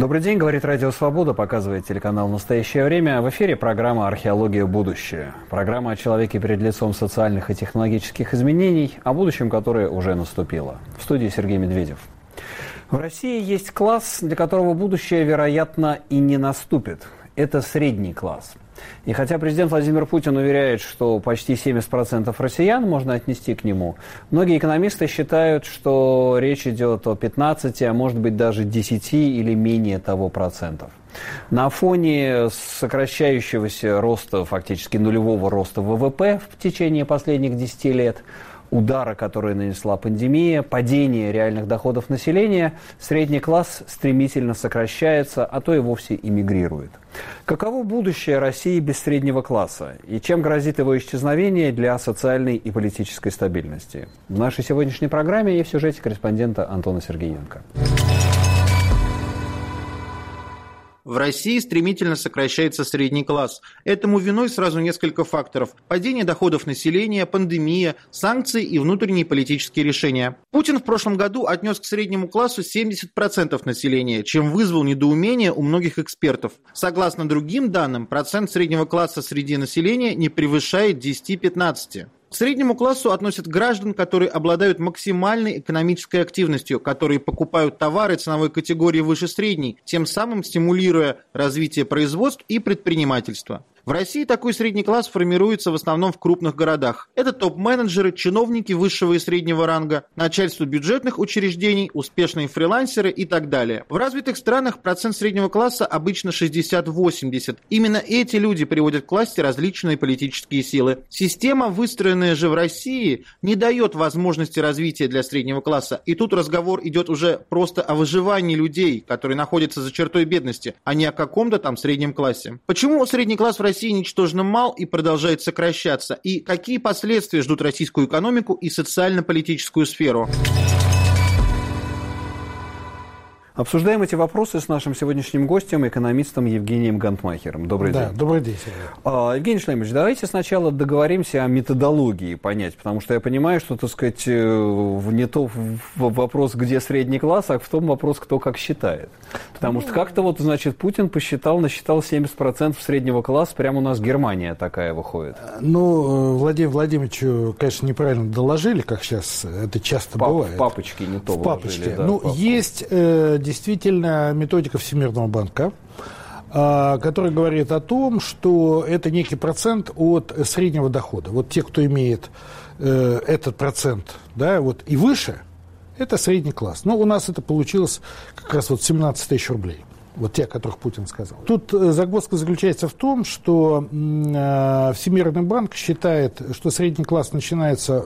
Добрый день, говорит Радио Свобода, показывает телеканал «Настоящее время». В эфире программа «Археология. Будущее». Программа о человеке перед лицом социальных и технологических изменений, о будущем, которое уже наступило. В студии Сергей Медведев. В России есть класс, для которого будущее, вероятно, и не наступит. Это средний класс – и хотя президент Владимир Путин уверяет, что почти 70% россиян можно отнести к нему, многие экономисты считают, что речь идет о 15, а может быть даже 10 или менее того процентов. На фоне сокращающегося роста, фактически нулевого роста ВВП в течение последних 10 лет, удара, который нанесла пандемия, падение реальных доходов населения, средний класс стремительно сокращается, а то и вовсе эмигрирует. Каково будущее России без среднего класса? И чем грозит его исчезновение для социальной и политической стабильности? В нашей сегодняшней программе и в сюжете корреспондента Антона Сергеенко. В России стремительно сокращается средний класс. Этому виной сразу несколько факторов. Падение доходов населения, пандемия, санкции и внутренние политические решения. Путин в прошлом году отнес к среднему классу 70% населения, чем вызвал недоумение у многих экспертов. Согласно другим данным, процент среднего класса среди населения не превышает 10-15. К среднему классу относят граждан, которые обладают максимальной экономической активностью, которые покупают товары ценовой категории выше средней, тем самым стимулируя развитие производств и предпринимательства. В России такой средний класс формируется в основном в крупных городах. Это топ-менеджеры, чиновники высшего и среднего ранга, начальство бюджетных учреждений, успешные фрилансеры и так далее. В развитых странах процент среднего класса обычно 60-80. Именно эти люди приводят к власти различные политические силы. Система, выстроенная же в России, не дает возможности развития для среднего класса. И тут разговор идет уже просто о выживании людей, которые находятся за чертой бедности, а не о каком-то там среднем классе. Почему средний класс в России России ничтожно мал и продолжает сокращаться? И какие последствия ждут российскую экономику и социально-политическую сферу? Обсуждаем эти вопросы с нашим сегодняшним гостем, экономистом Евгением Гантмахером. Добрый да, день. добрый день, Сергей. А, Евгений Шлемович, давайте сначала договоримся о методологии понять, потому что я понимаю, что, так сказать, э, не то вопрос, где средний класс, а в том вопрос, кто как считает. Потому что как-то вот, значит, Путин посчитал, насчитал 70% среднего класса, прямо у нас Германия такая выходит. Ну, Владимир Владимировичу, конечно, неправильно доложили, как сейчас это часто Пап, бывает. В папочке не то В папочке. Да, ну, папку. есть э, действительно методика Всемирного банка, а, который говорит о том, что это некий процент от среднего дохода. Вот те, кто имеет э, этот процент, да, вот и выше, это средний класс. Но у нас это получилось как раз вот 17 тысяч рублей. Вот те, о которых Путин сказал. Тут э, загвоздка заключается в том, что э, Всемирный банк считает, что средний класс начинается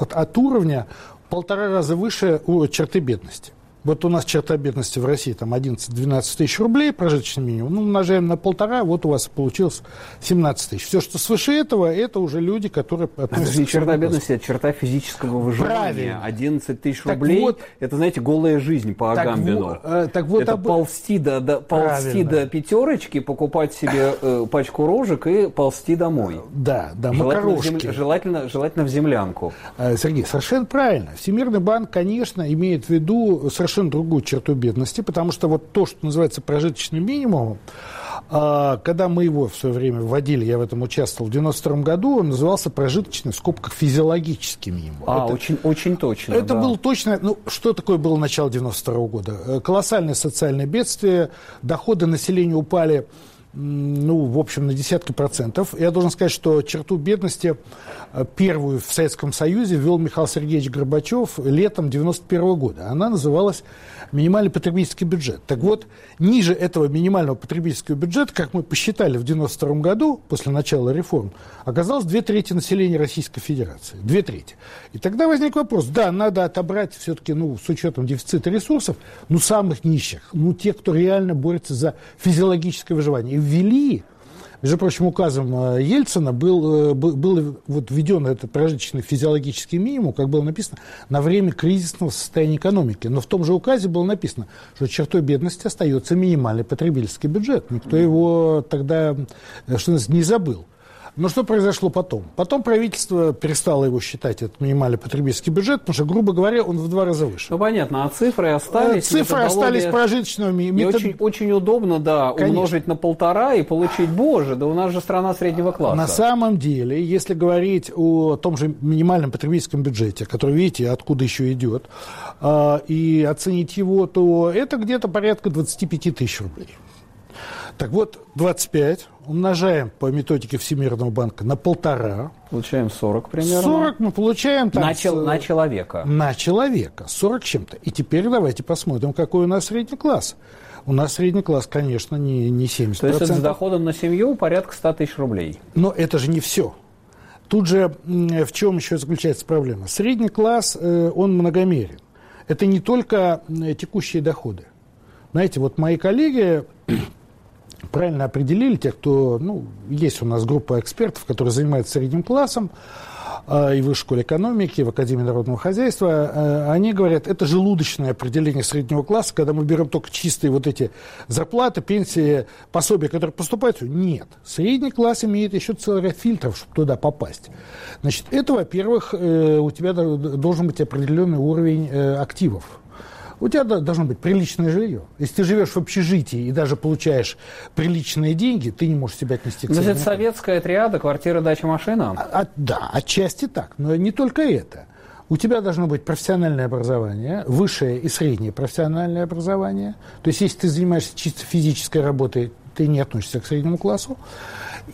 от, от уровня полтора раза выше черты бедности. Вот у нас черта бедности в России там 11-12 тысяч рублей прожиточный минимум. Ну, умножаем на полтора, вот у вас получилось 17 тысяч. Все, что свыше этого, это уже люди, которые к черта бедности, это черта физического выживания. Правильно. 11 тысяч рублей, вот, это, знаете, голая жизнь по Агамбину. Так, э, так вот, это об... ползти, до, до, ползти до пятерочки, покупать себе э, пачку рожек и ползти домой. Да, да, желательно в, зем... желательно, желательно в землянку. Э, Сергей, совершенно правильно. Всемирный банк, конечно, имеет в виду совершенно совершенно другую черту бедности, потому что вот то, что называется прожиточным минимумом, а, когда мы его в свое время вводили, я в этом участвовал в 92 году, он назывался прожиточный, в скобках, физиологический минимум. А, это, очень, очень точно. Это да. было точно, ну, что такое было начало 92 года? Э, колоссальное социальное бедствие, доходы населения упали ну, в общем, на десятки процентов. Я должен сказать, что черту бедности э, первую в Советском Союзе ввел Михаил Сергеевич Горбачев летом 91 года. Она называлась минимальный потребительский бюджет. Так вот, ниже этого минимального потребительского бюджета, как мы посчитали в 92 году, после начала реформ, оказалось две трети населения Российской Федерации. Две трети. И тогда возник вопрос, да, надо отобрать все-таки, ну, с учетом дефицита ресурсов, ну, самых нищих, ну, тех, кто реально борется за физиологическое выживание. И ввели между прочим, указом э, Ельцина был, э, был вот введен этот прожиточный физиологический минимум, как было написано, на время кризисного состояния экономики. Но в том же указе было написано, что чертой бедности остается минимальный потребительский бюджет. Никто его тогда, э, что не забыл. Но что произошло потом? Потом правительство перестало его считать, этот минимальный потребительский бюджет, потому что, грубо говоря, он в два раза выше. Ну, понятно, а цифры остались. Э, цифры остались прожиточными. И метод... очень, очень удобно, да, Конечно. умножить на полтора и получить, боже, да у нас же страна среднего класса. На самом деле, если говорить о том же минимальном потребительском бюджете, который, видите, откуда еще идет, а, и оценить его, то это где-то порядка 25 тысяч рублей. Так вот, 25 умножаем по методике Всемирного банка на полтора. Получаем 40 примерно. 40 мы получаем там... На, чел, на человека. На человека. 40 чем-то. И теперь давайте посмотрим, какой у нас средний класс. У нас средний класс, конечно, не, не 70%. То есть это с доходом на семью порядка 100 тысяч рублей. Но это же не все. Тут же в чем еще заключается проблема? Средний класс, э, он многомерен. Это не только текущие доходы. Знаете, вот мои коллеги правильно определили, те, кто, ну, есть у нас группа экспертов, которые занимаются средним классом, э, и в школе экономики, и в Академии народного хозяйства, э, они говорят, это желудочное определение среднего класса, когда мы берем только чистые вот эти зарплаты, пенсии, пособия, которые поступают. Нет. Средний класс имеет еще целый ряд фильтров, чтобы туда попасть. Значит, это, во-первых, э, у тебя должен быть определенный уровень активов у тебя должно быть приличное жилье. Если ты живешь в общежитии и даже получаешь приличные деньги, ты не можешь себя отнести к Но это советская триада, квартира, дача, машина? А, а, да, отчасти так. Но не только это. У тебя должно быть профессиональное образование, высшее и среднее профессиональное образование. То есть, если ты занимаешься чисто физической работой, ты не относишься к среднему классу.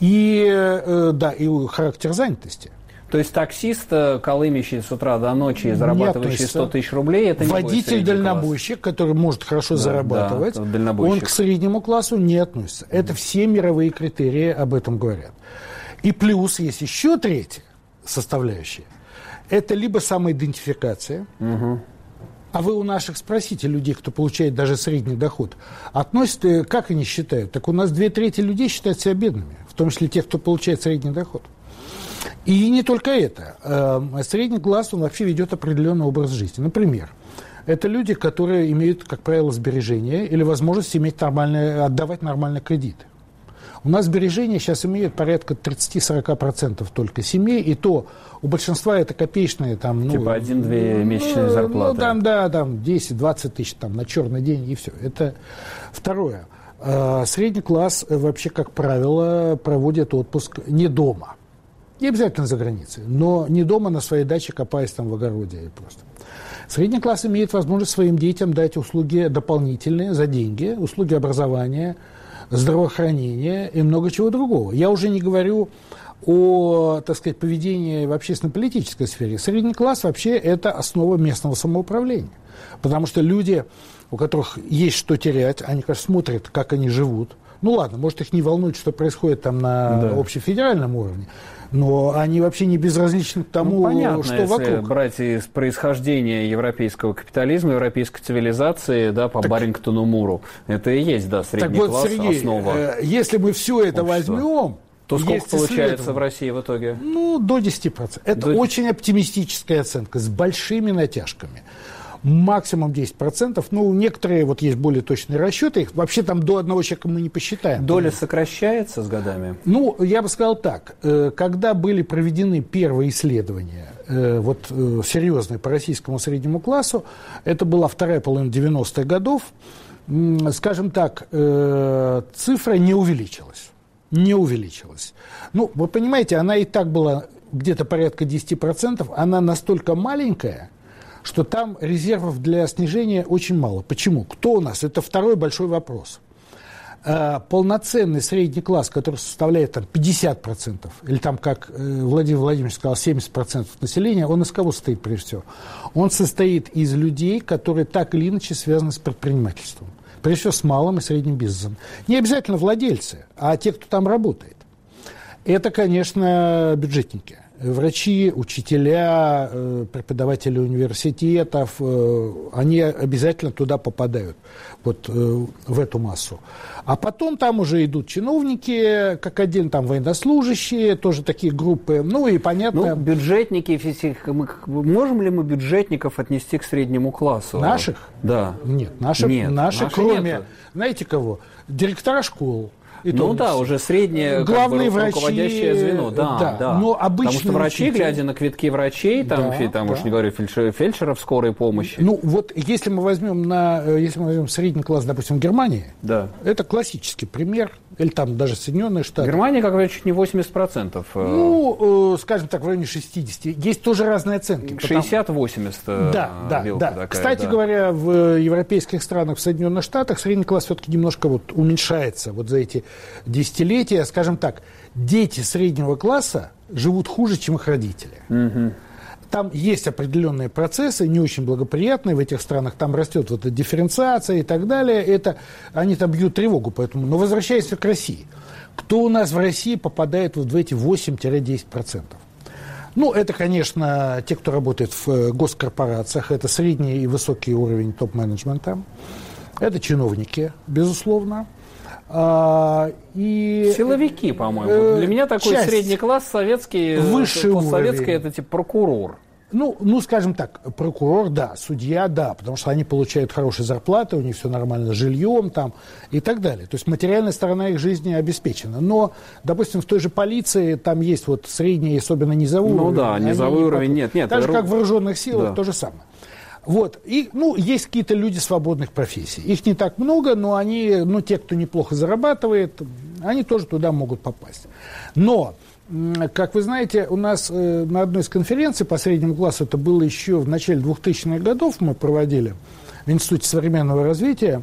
И, э, да, и характер занятости – то есть таксист, э, колымящий с утра до ночи и зарабатывающий 100 тысяч рублей, это не Водитель-дальнобойщик, который может хорошо да, зарабатывать, да, он к среднему классу не относится. Это все мировые критерии об этом говорят. И плюс есть еще третья составляющая. Это либо самоидентификация, угу. А вы у наших спросите людей, кто получает даже средний доход, относят, э, как они считают? Так у нас две трети людей считают себя бедными, в том числе тех, кто получает средний доход. И не только это. Эм, средний класс, он вообще ведет определенный образ жизни. Например, это люди, которые имеют, как правило, сбережения или возможность иметь нормальные, отдавать нормальные кредиты. У нас сбережения сейчас имеют порядка 30-40% только семей, и то у большинства это копеечные там... Ну, типа один-две месячные ну, зарплаты. Ну, там, да, там 10-20 тысяч там, на черный день, и все. Это второе. Э, средний класс вообще, как правило, проводит отпуск не дома – не обязательно за границей, но не дома на своей даче, копаясь там в огороде просто. Средний класс имеет возможность своим детям дать услуги дополнительные за деньги, услуги образования, здравоохранения и много чего другого. Я уже не говорю о, так сказать, поведении в общественно-политической сфере. Средний класс вообще это основа местного самоуправления. Потому что люди, у которых есть что терять, они, конечно, смотрят, как они живут. Ну ладно, может, их не волнует, что происходит там на да. общефедеральном уровне но они вообще не безразличны к тому, ну, понятно, что если вокруг. брать из происхождения европейского капитализма, европейской цивилизации, да, по так, Барингтону Муру, это и есть, да, средний так вот, класс, Сергей, основа. Э, если мы все это общества. возьмем, то сколько получается в России в итоге? Ну, до 10%. Это до... очень оптимистическая оценка, с большими натяжками максимум 10%. Ну, некоторые, вот есть более точные расчеты, их вообще там до одного человека мы не посчитаем. Доля сокращается с годами? Ну, я бы сказал так. Э, когда были проведены первые исследования, э, вот э, серьезные по российскому среднему классу, это была вторая половина 90-х годов, скажем так, цифра не увеличилась. Не увеличилась. Ну, вы понимаете, она и так была где-то порядка 10%, она настолько маленькая – что там резервов для снижения очень мало. Почему? Кто у нас? Это второй большой вопрос. А, полноценный средний класс, который составляет там, 50%, или там, как э, Владимир Владимирович сказал, 70% населения, он из кого состоит прежде всего? Он состоит из людей, которые так или иначе связаны с предпринимательством. Прежде всего с малым и средним бизнесом. Не обязательно владельцы, а те, кто там работает. Это, конечно, бюджетники врачи, учителя, э, преподаватели университетов, э, они обязательно туда попадают, вот э, в эту массу. А потом там уже идут чиновники, как один там военнослужащие, тоже такие группы. Ну и понятно... Ну, бюджетники, мы, можем ли мы бюджетников отнести к среднему классу? Наших? Да. Нет, наши, нет, наши, наши кроме, нету. знаете кого? Директора школ, ну да, уже среднее Главные как бы, врачи, руководящее звено. Да, да. да. Но Потому что врачи, учитель... глядя на квитки врачей, там, да, там да. уж не говорю, фельдшер, фельдшеров скорой помощи. Ну вот если мы возьмем на, э, если мы возьмем средний класс, допустим, Германии, да. это классический пример, или там даже Соединенные Штаты. Германия, как говорят, чуть не 80%. Э. Ну, скажем так, в районе 60. Есть тоже разные оценки. 60-80 да, да, да. Такая, Кстати да. говоря, в европейских странах, в Соединенных Штатах средний класс все-таки немножко вот уменьшается вот за эти десятилетия. Скажем так, дети среднего класса живут хуже, чем их родители. Угу. Там есть определенные процессы, не очень благоприятные в этих странах. Там растет вот эта дифференциация и так далее. Это, они там бьют тревогу. Поэтому, но возвращаясь к России. Кто у нас в России попадает вот в эти 8-10%? Ну, это, конечно, те, кто работает в э, госкорпорациях, это средний и высокий уровень топ-менеджмента, это чиновники, безусловно. А, и, Силовики, по-моему. Э, Для меня такой часть, средний класс советский, высший постсоветский, это типа прокурор. Ну, ну, скажем так, прокурор, да, судья, да, потому что они получают хорошие зарплаты, у них все нормально с жильем там и так далее. То есть материальная сторона их жизни обеспечена. Но, допустим, в той же полиции там есть вот средний, особенно низовой ну, уровень. Ну да, низовой уровень нет, нет. Так же, как в вооруженных силах, да. то же самое. Вот. И, ну, есть какие-то люди свободных профессий. Их не так много, но они, ну, те, кто неплохо зарабатывает, они тоже туда могут попасть. Но как вы знаете, у нас э, на одной из конференций по среднему классу, это было еще в начале 2000-х годов, мы проводили в Институте современного развития,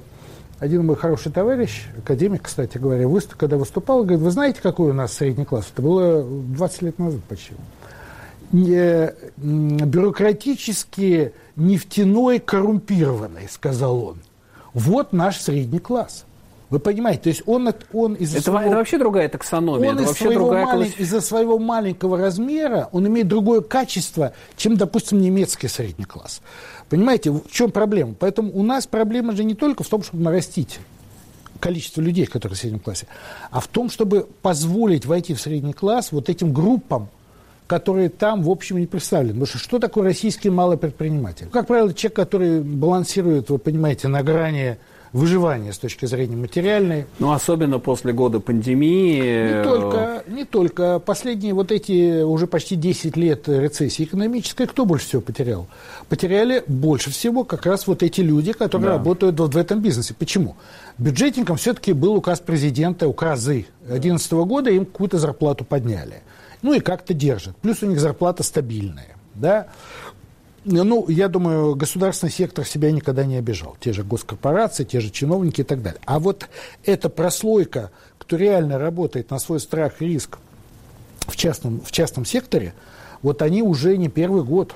один мой хороший товарищ, академик, кстати говоря, выступ, когда выступал, говорит, вы знаете, какой у нас средний класс? Это было 20 лет назад почти. Не, бюрократически нефтяной коррумпированный, сказал он. Вот наш средний класс. Вы понимаете, то есть он, он из-за это, своего... Это вообще другая таксономия. Он это из своего другая малень... из-за своего маленького размера, он имеет другое качество, чем, допустим, немецкий средний класс. Понимаете, в чем проблема? Поэтому у нас проблема же не только в том, чтобы нарастить количество людей, которые в среднем классе, а в том, чтобы позволить войти в средний класс вот этим группам, которые там, в общем, не представлены. Потому что что такое российский малый предприниматель? Как правило, человек, который балансирует, вы понимаете, на грани выживания с точки зрения материальной. Ну, особенно после года пандемии. Не только, не только. Последние вот эти уже почти 10 лет рецессии экономической, кто больше всего потерял? Потеряли больше всего как раз вот эти люди, которые да. работают вот в этом бизнесе. Почему? Бюджетникам все-таки был указ президента, указы 2011 года, им какую-то зарплату подняли. Ну и как-то держат. Плюс у них зарплата стабильная. Да? ну, я думаю, государственный сектор себя никогда не обижал. Те же госкорпорации, те же чиновники и так далее. А вот эта прослойка, кто реально работает на свой страх и риск в частном, в частном секторе, вот они уже не первый год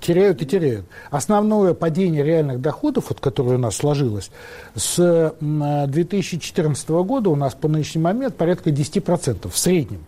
теряют и теряют. Основное падение реальных доходов, вот, которое у нас сложилось, с 2014 года у нас по нынешний момент порядка 10% в среднем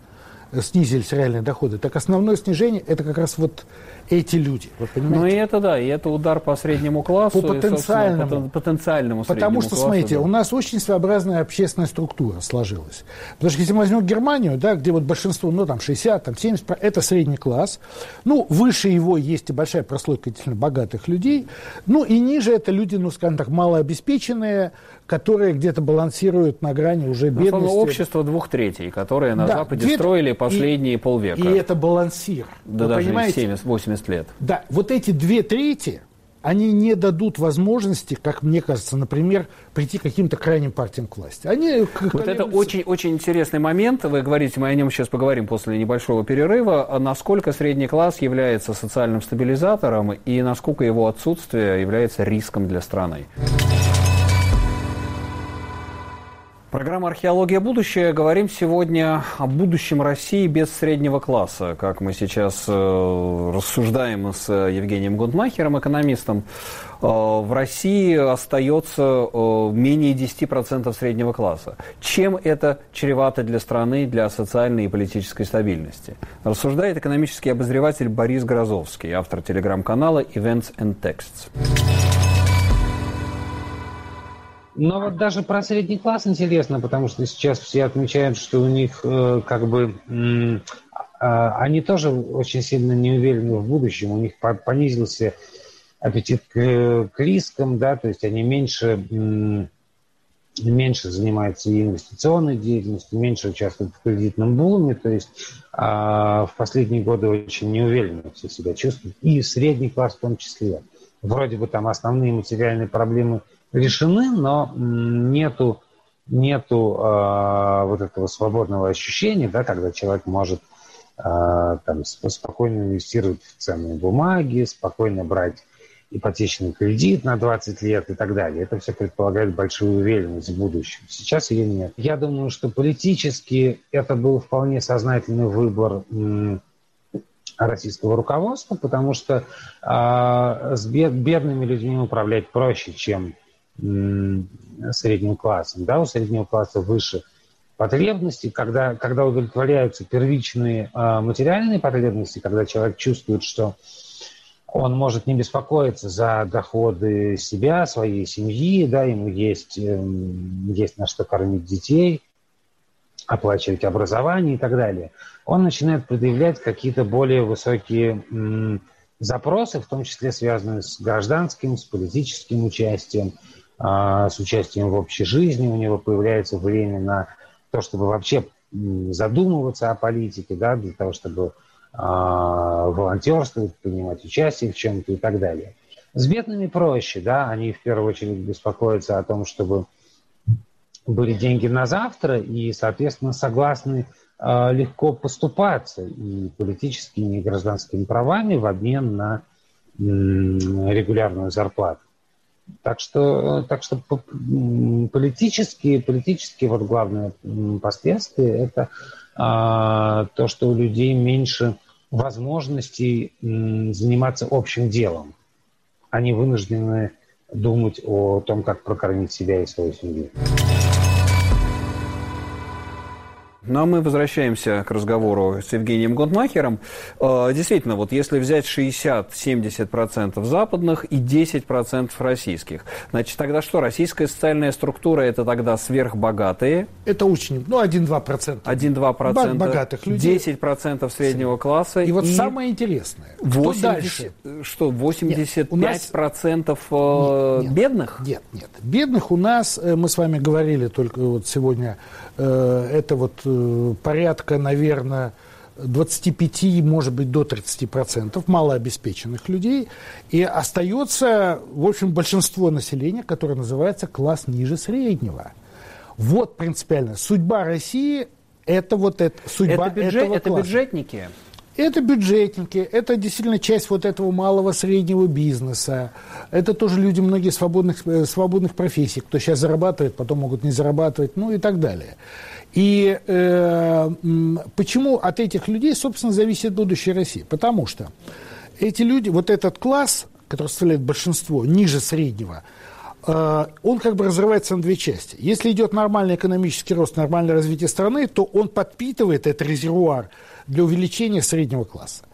снизились реальные доходы. Так основное снижение это как раз вот эти люди. Понимаете? Ну и это да, и это удар по среднему классу. По потенциальному. И, потенциальному Потому что, классу, смотрите, да. у нас очень своеобразная общественная структура сложилась. Потому что если мы возьмем Германию, да, где вот большинство, ну там 60, там 70, это средний класс. Ну, выше его есть и большая прослойка действительно богатых людей. Ну и ниже это люди, ну скажем так, малообеспеченные, которые где-то балансируют на грани уже бедности. Ну, общество двух третей, которые на да, Западе строили последние и, полвека. И это балансир. Да Вы даже понимаете? 70-80 лет. Да, вот эти две трети, они не дадут возможности, как мне кажется, например, прийти к каким-то крайним партиям к власти. Они, вот это очень-очень интересный момент. Вы говорите, мы о нем сейчас поговорим после небольшого перерыва. Насколько средний класс является социальным стабилизатором и насколько его отсутствие является риском для страны. Программа «Археология. Будущее». Говорим сегодня о будущем России без среднего класса. Как мы сейчас э, рассуждаем с Евгением Гундмахером, экономистом, э, в России остается э, менее 10% среднего класса. Чем это чревато для страны, для социальной и политической стабильности? Рассуждает экономический обозреватель Борис Грозовский, автор телеграм-канала «Events and Texts». Но вот даже про средний класс интересно, потому что сейчас все отмечают, что у них э, как бы э, они тоже очень сильно не уверены в будущем, у них понизился аппетит к, к рискам, да, то есть они меньше меньше занимается инвестиционной деятельностью, меньше участвует в кредитном буме, то есть а, в последние годы очень неуверенно все себя чувствуют, и средний класс в том числе. Вроде бы там основные материальные проблемы решены, но нету, нету а, вот этого свободного ощущения, да, когда человек может а, там, спокойно инвестировать в ценные бумаги, спокойно брать ипотечный кредит на 20 лет и так далее. Это все предполагает большую уверенность в будущем. Сейчас ее нет. Я думаю, что политически это был вполне сознательный выбор российского руководства, потому что э, с бед, бедными людьми управлять проще, чем э, средним классом. Да, у среднего класса выше потребности, когда, когда удовлетворяются первичные э, материальные потребности, когда человек чувствует, что он может не беспокоиться за доходы себя, своей семьи, да, ему есть, эм, есть на что кормить детей, оплачивать образование и так далее. Он начинает предъявлять какие-то более высокие м, запросы, в том числе связанные с гражданским, с политическим участием, э, с участием в общей жизни. У него появляется время на то, чтобы вообще задумываться о политике, да, для того, чтобы а, волонтерствовать, принимать участие в чем-то и так далее. С бедными проще, да, они в первую очередь беспокоятся о том, чтобы были деньги на завтра и, соответственно, согласны э, легко поступаться и политическими, и гражданскими правами в обмен на э, регулярную зарплату. Так что, так что политические, политические вот главные последствия это а, то, что у людей меньше возможностей заниматься общим делом. Они вынуждены думать о том, как прокормить себя и свою семью. Ну а мы возвращаемся к разговору с Евгением Гонтмахером. Э, действительно, вот если взять 60-70% западных и 10% российских, значит, тогда что, российская социальная структура – это тогда сверхбогатые? Это очень, ну, 1-2%. 1-2% богатых людей. 10% среднего класса. И вот и самое интересное, 80, что дальше? Что, 85% нет, нас... Э, нет, бедных? Нет, нет. Бедных у нас, э, мы с вами говорили только вот сегодня, это вот порядка, наверное, 25, может быть, до 30% малообеспеченных людей. И остается, в общем, большинство населения, которое называется класс ниже среднего. Вот принципиально. Судьба России – это вот это, судьба это бюджет, этого Это класса. бюджетники? Это бюджетники, это действительно часть вот этого малого среднего бизнеса. Это тоже люди многие свободных, э, свободных профессий, кто сейчас зарабатывает, потом могут не зарабатывать, ну и так далее. И э, почему от этих людей, собственно, зависит будущее России? Потому что эти люди, вот этот класс, который составляет большинство, ниже среднего, он как бы разрывается на две части. Если идет нормальный экономический рост, нормальное развитие страны, то он подпитывает этот резервуар для увеличения среднего класса.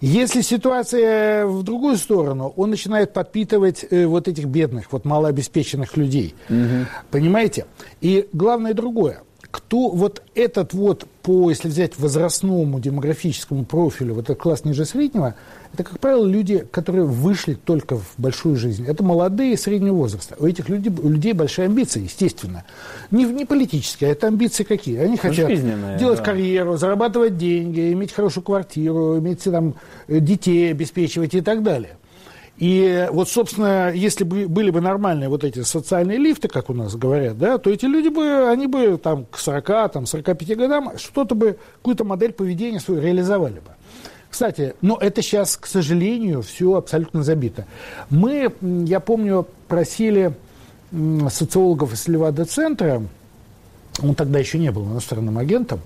Если ситуация в другую сторону, он начинает подпитывать э, вот этих бедных, вот малообеспеченных людей. Угу. Понимаете? И главное другое кто вот этот вот по, если взять возрастному демографическому профилю, вот этот класс ниже среднего, это, как правило, люди, которые вышли только в большую жизнь. Это молодые среднего возраста. У этих людей, у людей большие амбиции, естественно. Не, не политические, а это амбиции какие? Они хотят делать да. карьеру, зарабатывать деньги, иметь хорошую квартиру, иметь там детей обеспечивать и так далее. И вот, собственно, если бы были бы нормальные вот эти социальные лифты, как у нас говорят, да, то эти люди бы, они бы там к 40, там, 45 годам что-то бы, какую-то модель поведения свою реализовали бы. Кстати, но это сейчас, к сожалению, все абсолютно забито. Мы, я помню, просили социологов из Левада-центра, он тогда еще не был иностранным агентом,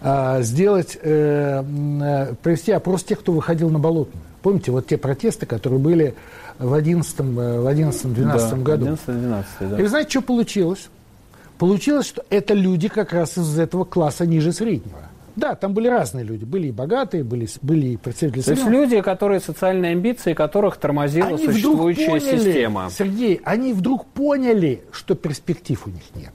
а, сделать, э, э, провести опрос тех, кто выходил на болотную. Помните, вот те протесты, которые были в 2011 в 11 12 да, году. 11 12 да. И вы знаете, что получилось? Получилось, что это люди как раз из этого класса ниже среднего. Да, там были разные люди. Были и богатые, были, были и представители То есть люди, которые социальные амбиции, которых тормозила они существующая поняли, система. Сергей, они вдруг поняли, что перспектив у них нет.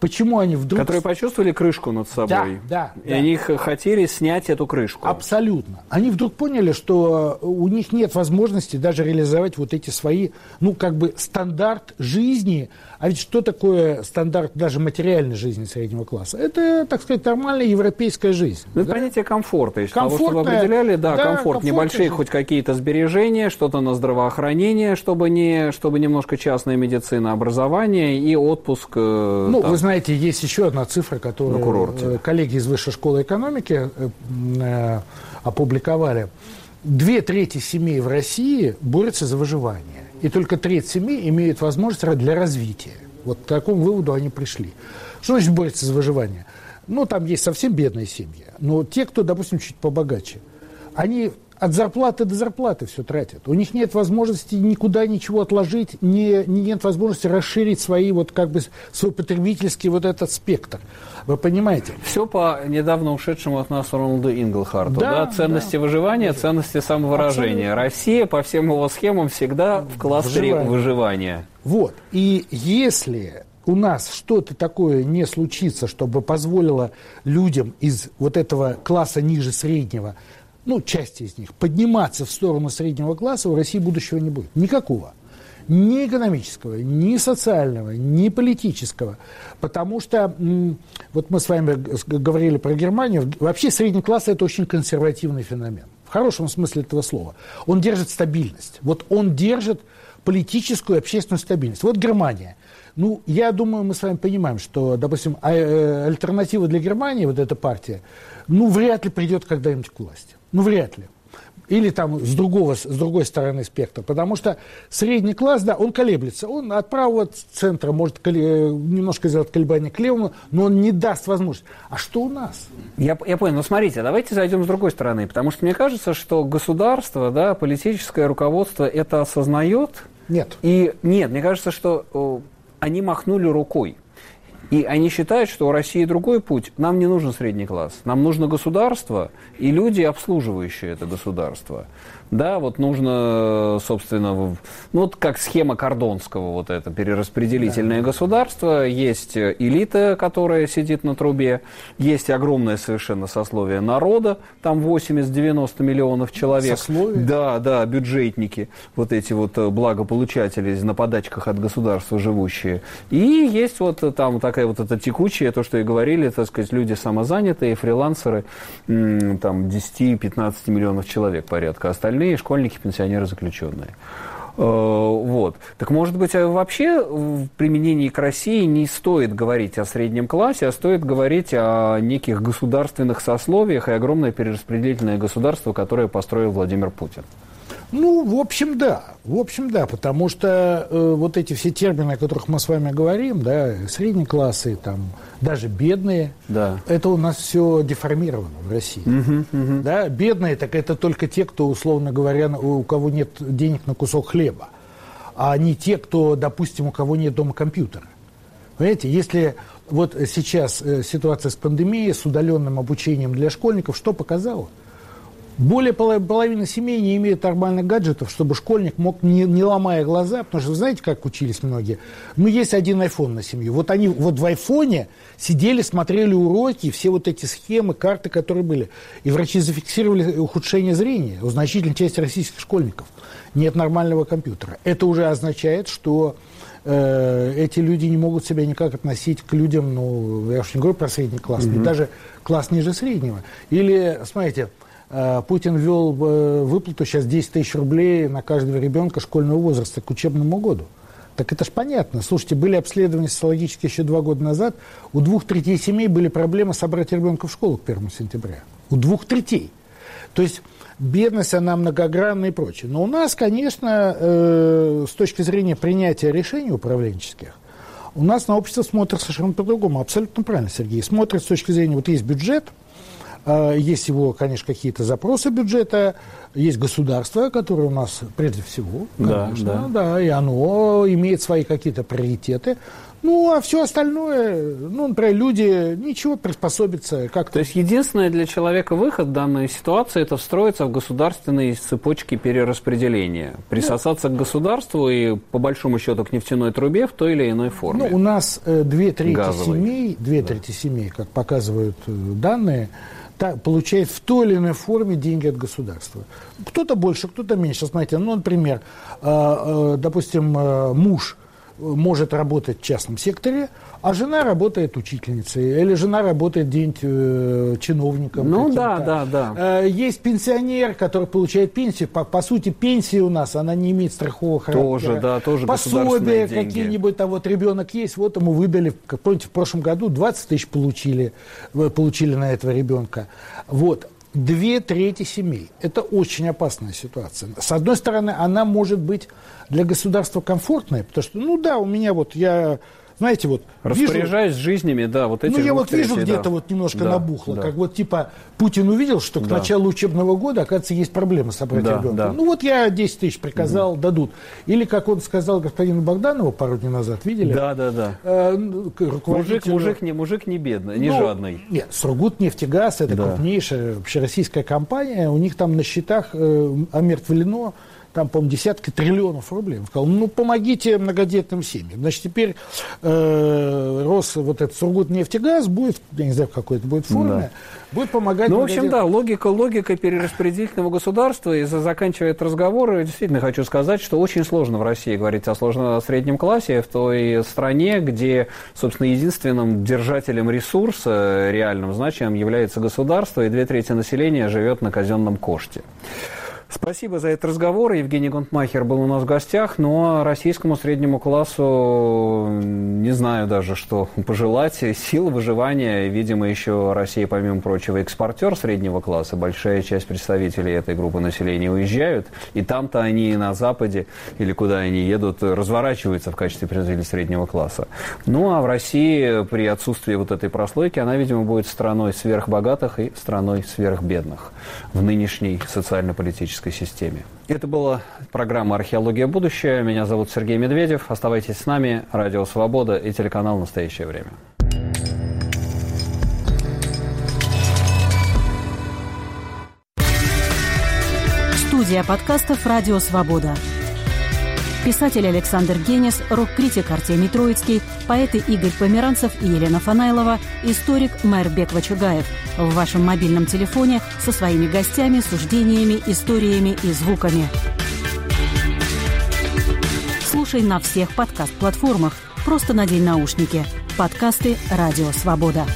Почему они вдруг... Которые почувствовали крышку над собой. Да, да. И да. они хотели снять эту крышку. Абсолютно. Они вдруг поняли, что у них нет возможности даже реализовать вот эти свои, ну, как бы стандарт жизни. А ведь что такое стандарт даже материальной жизни среднего класса? Это, так сказать, нормальная европейская жизнь. Ну, это да? понятие комфорта. Из того, что вы определяли, да, да, комфорт. комфортная Небольшие жизнь. хоть какие-то сбережения, что-то на здравоохранение, чтобы, не, чтобы немножко частная медицина, образование и отпуск. э, Ну, там. вы знаете, есть еще одна цифра, которую э, коллеги из Высшей школы экономики э, э, опубликовали. Две трети семей в России борются за выживание. И только треть семей имеют возможность для развития. Вот к такому выводу они пришли. Что значит борются за выживание? Ну, там есть совсем бедные семьи. Но те, кто, допустим, чуть побогаче, они от зарплаты до зарплаты все тратят. У них нет возможности никуда ничего отложить, не, не- нет возможности расширить свои, вот, как бы, свой потребительский вот этот спектр. Вы понимаете? Все по недавно ушедшему от нас Роналду Инглхарту. Да, Да, ценности выживания, ценности самовыражения. Россия по всем его схемам всегда в Выживание. выживания. Вот. И если у нас что-то такое не случится, чтобы позволило людям из вот этого класса ниже среднего, ну, части из них, подниматься в сторону среднего класса, у России будущего не будет. Никакого. Ни экономического, ни социального, ни политического. Потому что, вот мы с вами говорили про Германию, вообще средний класс – это очень консервативный феномен. В хорошем смысле этого слова. Он держит стабильность. Вот он держит политическую и общественную стабильность. Вот Германия. Ну, я думаю, мы с вами понимаем, что, допустим, а- э, альтернатива для Германии, вот эта партия, ну, вряд ли придет когда-нибудь к власти. Ну, вряд ли. Или там с, другого, с другой стороны спектра. Потому что средний класс, да, он колеблется. Он от правого центра может коле- немножко сделать колебания к левому, но он не даст возможности. А что у нас? Я, я понял, но смотрите, давайте зайдем с другой стороны, потому что мне кажется, что государство, да, политическое руководство это осознает. Нет. И нет, мне кажется, что э, они махнули рукой. И они считают, что у России другой путь. Нам не нужен средний класс. Нам нужно государство и люди, обслуживающие это государство. Да, вот нужно, собственно, в- ну вот как схема Кордонского, вот это перераспределительное государство. Есть э, элита, которая сидит на трубе. Есть огромное совершенно сословие народа, там 80-90 миллионов человек. Сословие? Да, да, бюджетники, вот эти вот э, благополучатели на подачках от государства живущие. И есть вот э, там такая вот эта текучая, то, что и говорили, так сказать, люди самозанятые, фрилансеры, там 10-15 миллионов человек порядка. Остальные школьники, пенсионеры, заключенные. Э, Вот. Так может быть, а вообще в применении к России не стоит говорить о среднем классе, а стоит говорить о неких государственных сословиях и огромное перераспределительное государство, которое построил Владимир Путин. Ну, в общем, да. В общем, да, потому что э, вот эти все термины, о которых мы с вами говорим, да, средние классы, там, даже бедные, Да. это у нас все деформировано в России. Да, бедные, так это только те, кто, условно говоря, у кого нет денег на кусок хлеба, а не те, кто, допустим, у кого нет дома компьютера. Понимаете, если вот сейчас э, ситуация с пандемией, с удаленным обучением для школьников, что показала? Более поло- половины семей не имеют нормальных гаджетов, чтобы школьник мог, не, не ломая глаза, потому что вы знаете, как учились многие? Ну, есть один iPhone на семью. Вот они вот в айфоне сидели, смотрели уроки, все вот эти схемы, карты, которые были. И врачи зафиксировали ухудшение зрения у значительной части российских школьников. Нет нормального компьютера. Это уже означает, что э, эти люди не могут себя никак относить к людям, ну, я уж не говорю про средний класс, ведь даже класс ниже среднего. Или, смотрите, Путин ввел э, выплату сейчас 10 тысяч рублей на каждого ребенка школьного возраста к учебному году. Так это ж понятно. Слушайте, были обследования социологические еще два года назад. У двух третей семей были проблемы собрать ребенка в школу к 1 сентября. У двух третей. То есть бедность, она многогранная и прочее. Но у нас, конечно, э, с точки зрения принятия решений управленческих, у нас на общество смотрят совершенно по-другому. Абсолютно правильно, Сергей. Смотрят с точки зрения, вот есть бюджет, э, есть его, конечно, какие-то запросы бюджета, есть государство, которое у нас прежде всего, Да, конечно, да, и оно имеет свои какие-то приоритеты. Ну, а все остальное, ну, например, люди ничего приспособиться как-то. То есть единственное для человека выход в данной ситуации – это встроиться в государственные цепочки перераспределения, присосаться ну, к государству и, по большому счету, к нефтяной трубе в той или иной форме. Ну, у нас э, две трети семей, две да. трети семей, как показывают э, данные, так, получает в той или иной форме деньги от государства. Кто-то больше, кто-то меньше. Смотрите, ну, например, э, допустим, муж – может работать в частном секторе, а жена работает учительницей, или жена работает где-нибудь э, чиновником. Ну да, да, да. Э, есть пенсионер, который получает пенсию. По, по сути, пенсия у нас, она не имеет страхового характера. Тоже, да, тоже Пособия какие-нибудь, там вот ребенок есть, вот ему выдали, как помните, в прошлом году 20 тысяч получили, получили на этого ребенка. Вот две трети семей. Это очень опасная ситуация. С одной стороны, она может быть для государства комфортной, потому что, ну да, у меня вот я знаете, вот... Распоряжаясь вижу, жизнями, да, вот эти Ну, я вот вижу где-то да. вот немножко да, набухло, да. как вот типа Путин увидел, что к да. началу учебного года, оказывается, есть проблема собрать да, ребенка. Да. Ну, вот я 10 тысяч приказал, угу. дадут. Или, как он сказал господину Богданову пару дней назад, видели? Да, да, да. Э, ну, мужик, мужик, не, мужик не бедный, не ну, жадный. Нет, Сургут нефтегаз, это да. крупнейшая общероссийская компания, у них там на счетах э, омертвлено там, по-моему, десятки триллионов рублей. Он сказал, ну, помогите многодетным семьям. Значит, теперь э, Рос, вот этот Сургутнефтегаз будет, я не знаю, в какой это будет форме, да. будет помогать... Ну, в общем, да, логика, логика перераспределительного государства, и заканчивая этот разговор, действительно хочу сказать, что очень сложно в России говорить о сложном среднем классе, в той стране, где, собственно, единственным держателем ресурса реальным значимым является государство, и две трети населения живет на казенном коште. Спасибо за этот разговор. Евгений Гонтмахер был у нас в гостях. А российскому среднему классу не знаю даже, что пожелать. Сил выживания, видимо, еще Россия, помимо прочего, экспортер среднего класса. Большая часть представителей этой группы населения уезжают. И там-то они на Западе или куда они едут, разворачиваются в качестве представителей среднего класса. Ну а в России при отсутствии вот этой прослойки она, видимо, будет страной сверхбогатых и страной сверхбедных в нынешней социально-политической политической системе. Это была программа «Археология. Будущее». Меня зовут Сергей Медведев. Оставайтесь с нами. Радио «Свобода» и телеканал «Настоящее время». Студия подкастов «Радио Свобода». Писатель Александр Генис, рок-критик Артемий Троицкий, поэты Игорь Померанцев и Елена Фанайлова, историк Майрбек Вачугаев в вашем мобильном телефоне со своими гостями, суждениями, историями и звуками. Слушай на всех подкаст-платформах. Просто надень наушники. Подкасты «Радио Свобода».